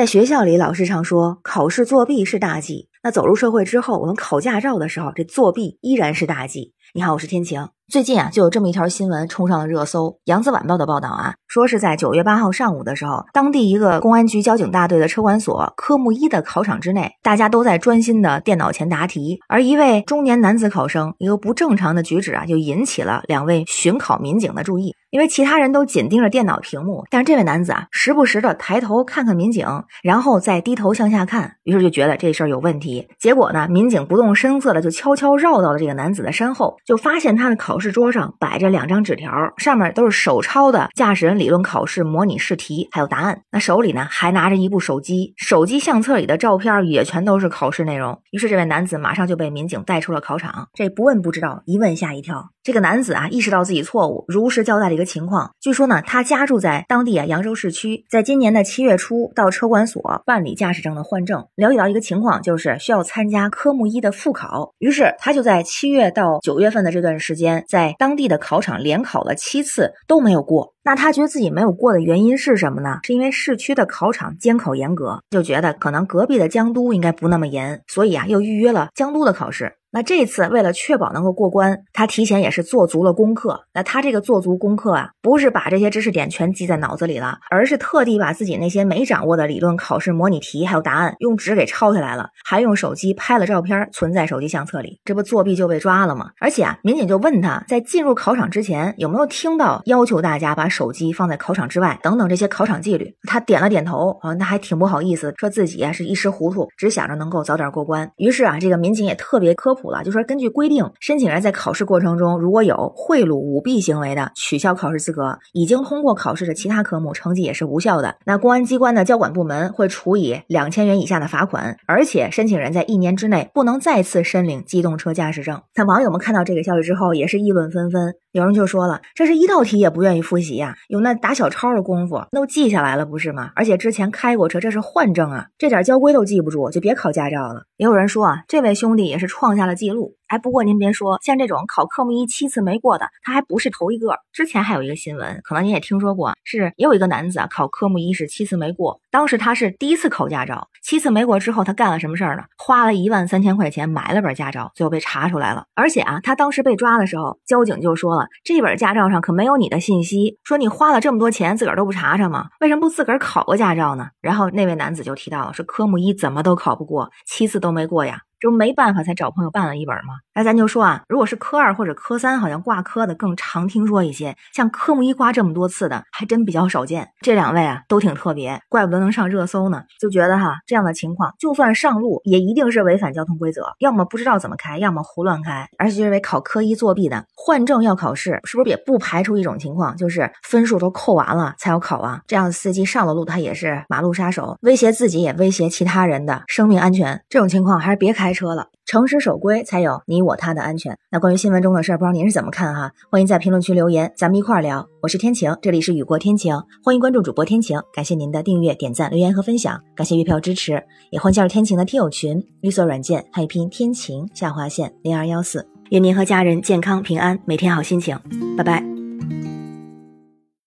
在学校里，老师常说考试作弊是大忌。那走入社会之后，我们考驾照的时候，这作弊依然是大忌。你好，我是天晴。最近啊，就有这么一条新闻冲上了热搜。《扬子晚报》的报道啊，说是在九月八号上午的时候，当地一个公安局交警大队的车管所科目一的考场之内，大家都在专心的电脑前答题，而一位中年男子考生一个不正常的举止啊，就引起了两位巡考民警的注意。因为其他人都紧盯着电脑屏幕，但是这位男子啊，时不时的抬头看看民警，然后再低头向下看，于是就觉得这事儿有问题。结果呢，民警不动声色的就悄悄绕到了这个男子的身后，就发现他的考试桌上摆着两张纸条，上面都是手抄的驾驶人理论考试模拟试题，还有答案。那手里呢，还拿着一部手机，手机相册里的照片也全都是考试内容。于是这位男子马上就被民警带出了考场。这不问不知道，一问吓一跳。这个男子啊，意识到自己错误，如实交代了一个情况。据说呢，他家住在当地啊扬州市区，在今年的七月初到车管所办理驾驶证的换证，了解到一个情况，就是需要参加科目一的复考。于是他就在七月到九月份的这段时间，在当地的考场连考了七次都没有过。那他觉得自己没有过的原因是什么呢？是因为市区的考场监考严格，就觉得可能隔壁的江都应该不那么严，所以啊又预约了江都的考试。那这次为了确保能够过关，他提前也是做足了功课。那他这个做足功课啊，不是把这些知识点全记在脑子里了，而是特地把自己那些没掌握的理论考试模拟题还有答案用纸给抄下来了，还用手机拍了照片存在手机相册里。这不作弊就被抓了吗？而且啊，民警就问他在进入考场之前有没有听到要求大家把手手机放在考场之外等等这些考场纪律。他点了点头，啊，那还挺不好意思，说自己啊是一时糊涂，只想着能够早点过关。于是啊，这个民警也特别科普。了，就说根据规定，申请人在考试过程中如果有贿赂、舞弊行为的，取消考试资格；已经通过考试的其他科目，成绩也是无效的。那公安机关的交管部门会处以两千元以下的罚款，而且申请人在一年之内不能再次申领机动车驾驶证。那网友们看到这个消息之后，也是议论纷纷。有人就说了，这是一道题也不愿意复习呀，有那打小抄的功夫，那都记下来了不是吗？而且之前开过车，这是换证啊，这点交规都记不住，就别考驾照了。也有人说啊，这位兄弟也是创下了记录。哎，不过您别说，像这种考科目一七次没过的，他还不是头一个。之前还有一个新闻，可能您也听说过，是也有一个男子啊，考科目一是七次没过。当时他是第一次考驾照，七次没过之后，他干了什么事儿呢？花了一万三千块钱买了本驾照，最后被查出来了。而且啊，他当时被抓的时候，交警就说了，这本驾照上可没有你的信息，说你花了这么多钱，自个儿都不查查吗？为什么不自个儿考个驾照呢？然后那位男子就提到了，说科目一怎么都考不过，七次都没过呀。这不没办法才找朋友办了一本吗？那咱就说啊，如果是科二或者科三，好像挂科的更常听说一些。像科目一挂这么多次的，还真比较少见。这两位啊，都挺特别，怪不得能上热搜呢。就觉得哈，这样的情况，就算上路，也一定是违反交通规则，要么不知道怎么开，要么胡乱开。而且认为考科一作弊的，换证要考试，是不是也不排除一种情况，就是分数都扣完了才要考啊？这样的司机上了路，他也是马路杀手，威胁自己也威胁其他人的生命安全。这种情况还是别开。开车了，诚实守规才有你我他的安全。那关于新闻中的事儿，不知道您是怎么看哈？欢迎在评论区留言，咱们一块儿聊。我是天晴，这里是雨过天晴，欢迎关注主播天晴。感谢您的订阅、点赞、留言和分享，感谢月票支持，也欢迎加入天晴的听友群，绿色软件汉语拼天晴下划线零二幺四。愿您和家人健康平安，每天好心情。拜拜。